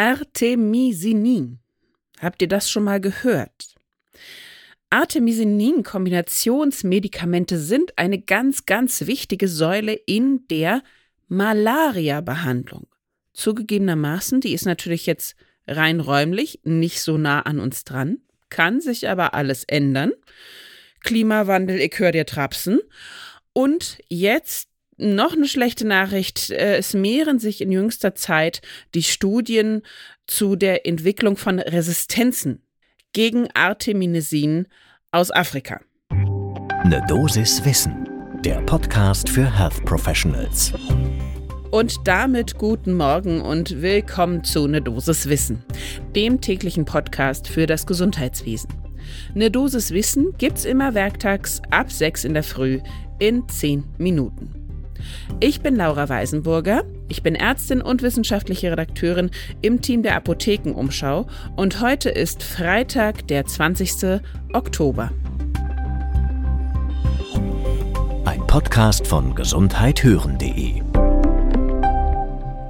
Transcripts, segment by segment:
Artemisinin. Habt ihr das schon mal gehört? Artemisinin-Kombinationsmedikamente sind eine ganz, ganz wichtige Säule in der Malaria-Behandlung. Zugegebenermaßen, die ist natürlich jetzt rein räumlich nicht so nah an uns dran, kann sich aber alles ändern. Klimawandel, ich höre dir trapsen. Und jetzt noch eine schlechte Nachricht. Äh, es mehren sich in jüngster Zeit die Studien zu der Entwicklung von Resistenzen gegen Arteminesin aus Afrika. Eine Dosis Wissen, der Podcast für Health Professionals. Und damit guten Morgen und willkommen zu Ne Dosis Wissen, dem täglichen Podcast für das Gesundheitswesen. Ne Dosis Wissen gibt's immer werktags ab 6 in der Früh in 10 Minuten. Ich bin Laura Weisenburger. Ich bin Ärztin und wissenschaftliche Redakteurin im Team der Apothekenumschau und heute ist Freitag, der 20. Oktober. Ein Podcast von gesundheithören.de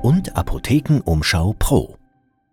und Apothekenumschau Pro.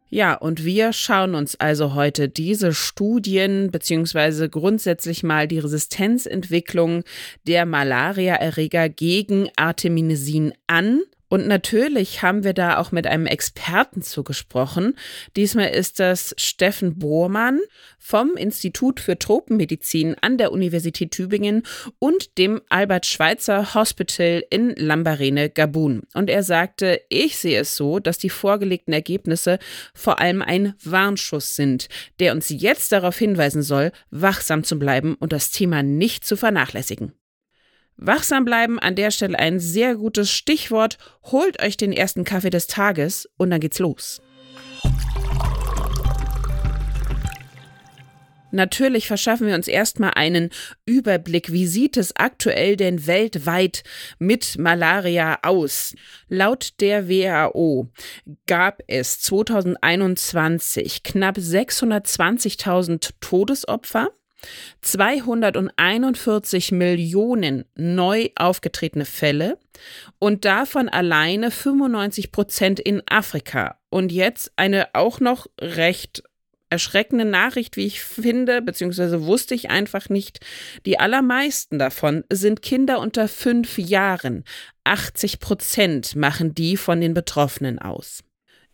Ja, und wir schauen uns also heute diese Studien beziehungsweise grundsätzlich mal die Resistenzentwicklung der Malariaerreger gegen Arteminesin an und natürlich haben wir da auch mit einem Experten zugesprochen. Diesmal ist das Steffen Bohrmann vom Institut für Tropenmedizin an der Universität Tübingen und dem Albert Schweitzer Hospital in Lambarene, Gabun. Und er sagte, ich sehe es so, dass die vorgelegten Ergebnisse vor allem ein Warnschuss sind, der uns jetzt darauf hinweisen soll, wachsam zu bleiben und das Thema nicht zu vernachlässigen. Wachsam bleiben an der Stelle ein sehr gutes Stichwort. Holt euch den ersten Kaffee des Tages und dann geht's los. Natürlich verschaffen wir uns erstmal einen Überblick. Wie sieht es aktuell denn weltweit mit Malaria aus? Laut der WHO gab es 2021 knapp 620.000 Todesopfer. 241 Millionen neu aufgetretene Fälle und davon alleine 95 Prozent in Afrika. Und jetzt eine auch noch recht erschreckende Nachricht, wie ich finde, beziehungsweise wusste ich einfach nicht. Die allermeisten davon sind Kinder unter fünf Jahren. 80 Prozent machen die von den Betroffenen aus.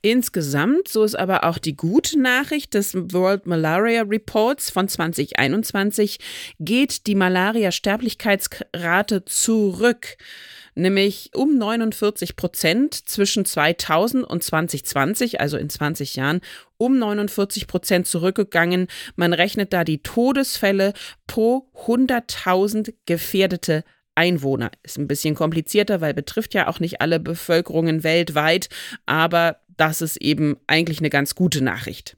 Insgesamt, so ist aber auch die gute Nachricht des World Malaria Reports von 2021, geht die Malaria-Sterblichkeitsrate zurück nämlich um 49 Prozent zwischen 2000 und 2020, also in 20 Jahren, um 49 Prozent zurückgegangen. Man rechnet da die Todesfälle pro 100.000 gefährdete Einwohner. Ist ein bisschen komplizierter, weil betrifft ja auch nicht alle Bevölkerungen weltweit, aber das ist eben eigentlich eine ganz gute Nachricht.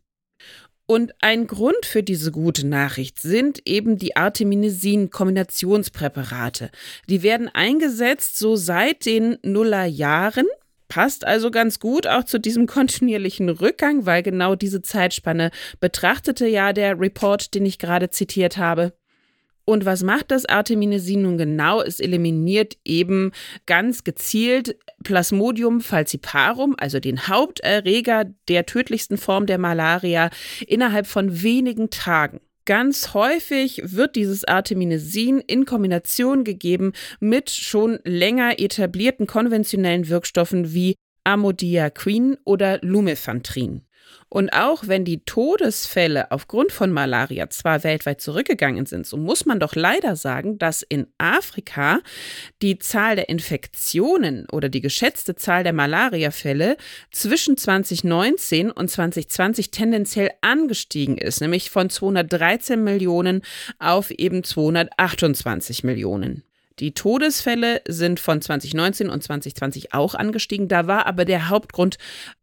Und ein Grund für diese gute Nachricht sind eben die Arteminesin-Kombinationspräparate. Die werden eingesetzt so seit den Nullerjahren. Passt also ganz gut auch zu diesem kontinuierlichen Rückgang, weil genau diese Zeitspanne betrachtete ja der Report, den ich gerade zitiert habe. Und was macht das Arteminesin nun genau? Es eliminiert eben ganz gezielt Plasmodium falciparum, also den Haupterreger der tödlichsten Form der Malaria, innerhalb von wenigen Tagen. Ganz häufig wird dieses Arteminesin in Kombination gegeben mit schon länger etablierten konventionellen Wirkstoffen wie Amodiaquin oder Lumefantrine. Und auch wenn die Todesfälle aufgrund von Malaria zwar weltweit zurückgegangen sind, so muss man doch leider sagen, dass in Afrika die Zahl der Infektionen oder die geschätzte Zahl der Malariafälle zwischen 2019 und 2020 tendenziell angestiegen ist, nämlich von 213 Millionen auf eben 228 Millionen. Die Todesfälle sind von 2019 und 2020 auch angestiegen. Da war aber der Hauptgrund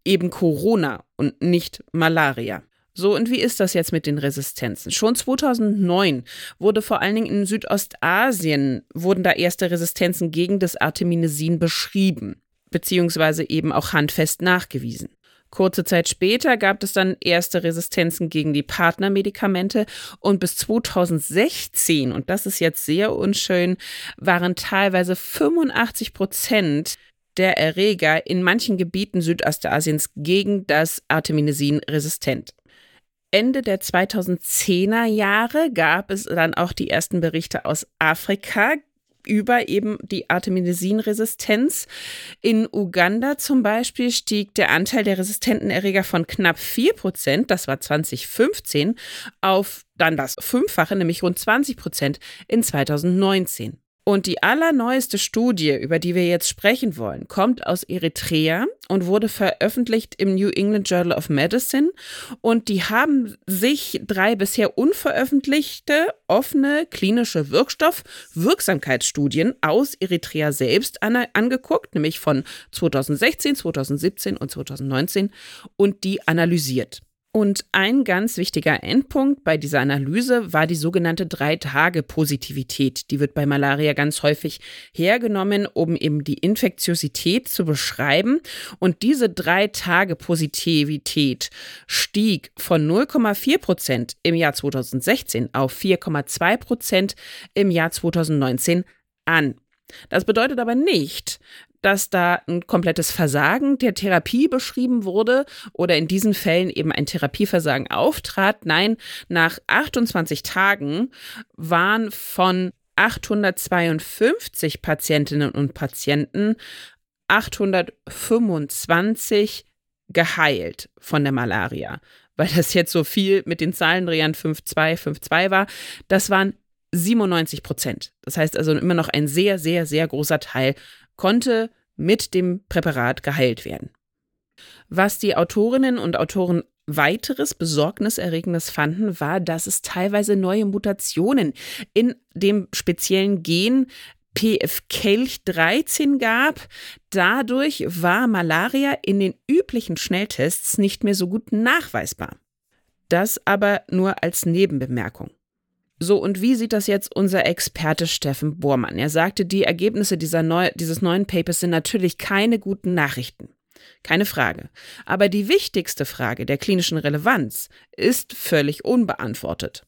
eben Corona und nicht Malaria. So, und wie ist das jetzt mit den Resistenzen? Schon 2009 wurde vor allen Dingen in Südostasien, wurden da erste Resistenzen gegen das Arteminesin beschrieben, beziehungsweise eben auch handfest nachgewiesen. Kurze Zeit später gab es dann erste Resistenzen gegen die Partnermedikamente und bis 2016, und das ist jetzt sehr unschön, waren teilweise 85 Prozent der Erreger in manchen Gebieten Südostasiens gegen das Arteminesin resistent. Ende der 2010er Jahre gab es dann auch die ersten Berichte aus Afrika über eben die Artemisin-Resistenz. In Uganda zum Beispiel stieg der Anteil der resistenten Erreger von knapp 4 Prozent, das war 2015, auf dann das Fünffache, nämlich rund 20 Prozent in 2019. Und die allerneueste Studie, über die wir jetzt sprechen wollen, kommt aus Eritrea und wurde veröffentlicht im New England Journal of Medicine. Und die haben sich drei bisher unveröffentlichte offene klinische Wirkstoff-Wirksamkeitsstudien aus Eritrea selbst an angeguckt, nämlich von 2016, 2017 und 2019 und die analysiert. Und ein ganz wichtiger Endpunkt bei dieser Analyse war die sogenannte Drei-Tage-Positivität. Die wird bei Malaria ganz häufig hergenommen, um eben die Infektiosität zu beschreiben. Und diese Drei-Tage-Positivität stieg von 0,4 Prozent im Jahr 2016 auf 4,2 Prozent im Jahr 2019 an. Das bedeutet aber nicht, dass da ein komplettes Versagen der Therapie beschrieben wurde oder in diesen Fällen eben ein Therapieversagen auftrat. Nein, nach 28 Tagen waren von 852 Patientinnen und Patienten 825 geheilt von der Malaria. Weil das jetzt so viel mit den Zahlendrehern 5,2, 5,2 war. Das waren 97 Prozent. Das heißt also immer noch ein sehr, sehr, sehr großer Teil konnte mit dem Präparat geheilt werden. Was die Autorinnen und Autoren weiteres Besorgniserregendes fanden, war, dass es teilweise neue Mutationen in dem speziellen Gen PF-Kelch 13 gab. Dadurch war Malaria in den üblichen Schnelltests nicht mehr so gut nachweisbar. Das aber nur als Nebenbemerkung. So, und wie sieht das jetzt unser Experte Steffen Bormann? Er sagte, die Ergebnisse dieser neu, dieses neuen Papers sind natürlich keine guten Nachrichten. Keine Frage. Aber die wichtigste Frage der klinischen Relevanz ist völlig unbeantwortet.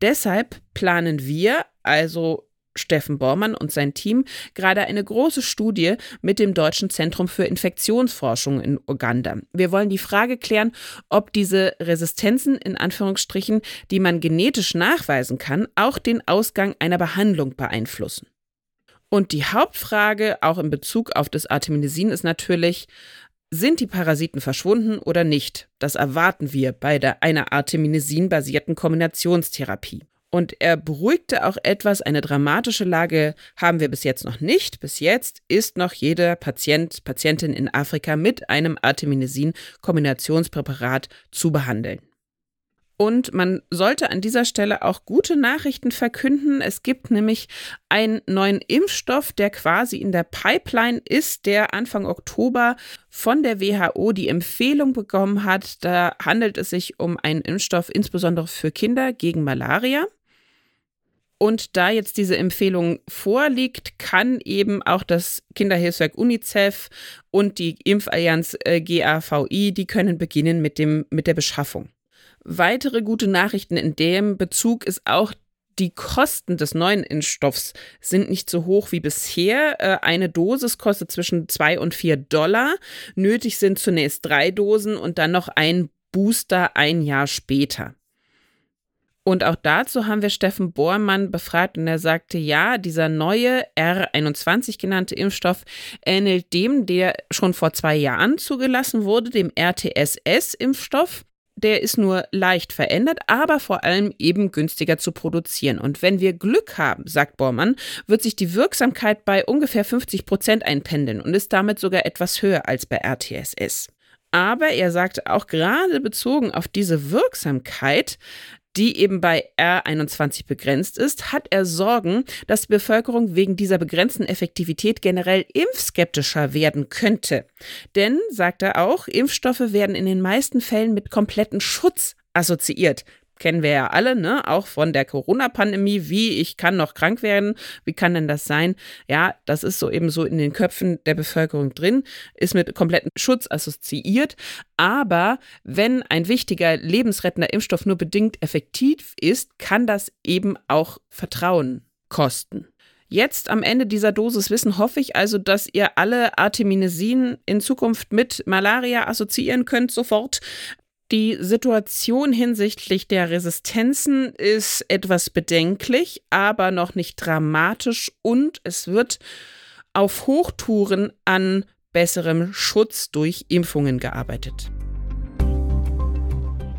Deshalb planen wir, also Steffen Bormann und sein Team gerade eine große Studie mit dem Deutschen Zentrum für Infektionsforschung in Uganda. Wir wollen die Frage klären, ob diese Resistenzen in Anführungsstrichen, die man genetisch nachweisen kann, auch den Ausgang einer Behandlung beeinflussen. Und die Hauptfrage, auch in Bezug auf das Artemisin, ist natürlich, sind die Parasiten verschwunden oder nicht? Das erwarten wir bei der, einer Artemisin-basierten Kombinationstherapie. Und er beruhigte auch etwas, eine dramatische Lage haben wir bis jetzt noch nicht. Bis jetzt ist noch jeder Patient, Patientin in Afrika mit einem Arteminesin-Kombinationspräparat zu behandeln. Und man sollte an dieser Stelle auch gute Nachrichten verkünden. Es gibt nämlich einen neuen Impfstoff, der quasi in der Pipeline ist, der Anfang Oktober von der WHO die Empfehlung bekommen hat. Da handelt es sich um einen Impfstoff insbesondere für Kinder gegen Malaria. Und da jetzt diese Empfehlung vorliegt, kann eben auch das Kinderhilfswerk UNICEF und die Impfallianz äh, GAVI, die können beginnen mit, dem, mit der Beschaffung. Weitere gute Nachrichten in dem Bezug ist auch, die Kosten des neuen Impfstoffs sind nicht so hoch wie bisher. Äh, eine Dosis kostet zwischen zwei und vier Dollar. Nötig sind zunächst drei Dosen und dann noch ein Booster ein Jahr später. Und auch dazu haben wir Steffen Bohrmann befragt und er sagte, ja, dieser neue R21 genannte Impfstoff ähnelt dem, der schon vor zwei Jahren zugelassen wurde, dem RTSS-Impfstoff. Der ist nur leicht verändert, aber vor allem eben günstiger zu produzieren. Und wenn wir Glück haben, sagt Bormann, wird sich die Wirksamkeit bei ungefähr 50 Prozent einpendeln und ist damit sogar etwas höher als bei RTSS. Aber er sagte auch gerade bezogen auf diese Wirksamkeit, die eben bei R21 begrenzt ist, hat er Sorgen, dass die Bevölkerung wegen dieser begrenzten Effektivität generell impfskeptischer werden könnte. Denn, sagt er auch, Impfstoffe werden in den meisten Fällen mit kompletten Schutz assoziiert kennen wir ja alle, ne? Auch von der Corona-Pandemie, wie ich kann noch krank werden, wie kann denn das sein? Ja, das ist so eben so in den Köpfen der Bevölkerung drin, ist mit komplettem Schutz assoziiert. Aber wenn ein wichtiger lebensrettender Impfstoff nur bedingt effektiv ist, kann das eben auch Vertrauen kosten. Jetzt am Ende dieser Dosis Wissen hoffe ich also, dass ihr alle Arteminesin in Zukunft mit Malaria assoziieren könnt sofort. Die Situation hinsichtlich der Resistenzen ist etwas bedenklich, aber noch nicht dramatisch und es wird auf Hochtouren an besserem Schutz durch Impfungen gearbeitet.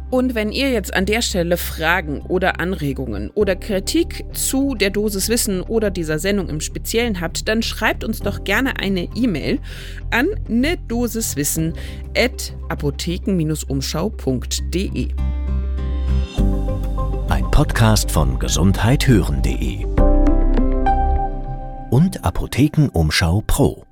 Und wenn ihr jetzt an der Stelle Fragen oder Anregungen oder Kritik zu der Dosis Wissen oder dieser Sendung im Speziellen habt, dann schreibt uns doch gerne eine E-Mail an ne Dosiswissen at apotheken-umschau.de. Ein Podcast von gesundheithören.de und Apothekenumschau Pro.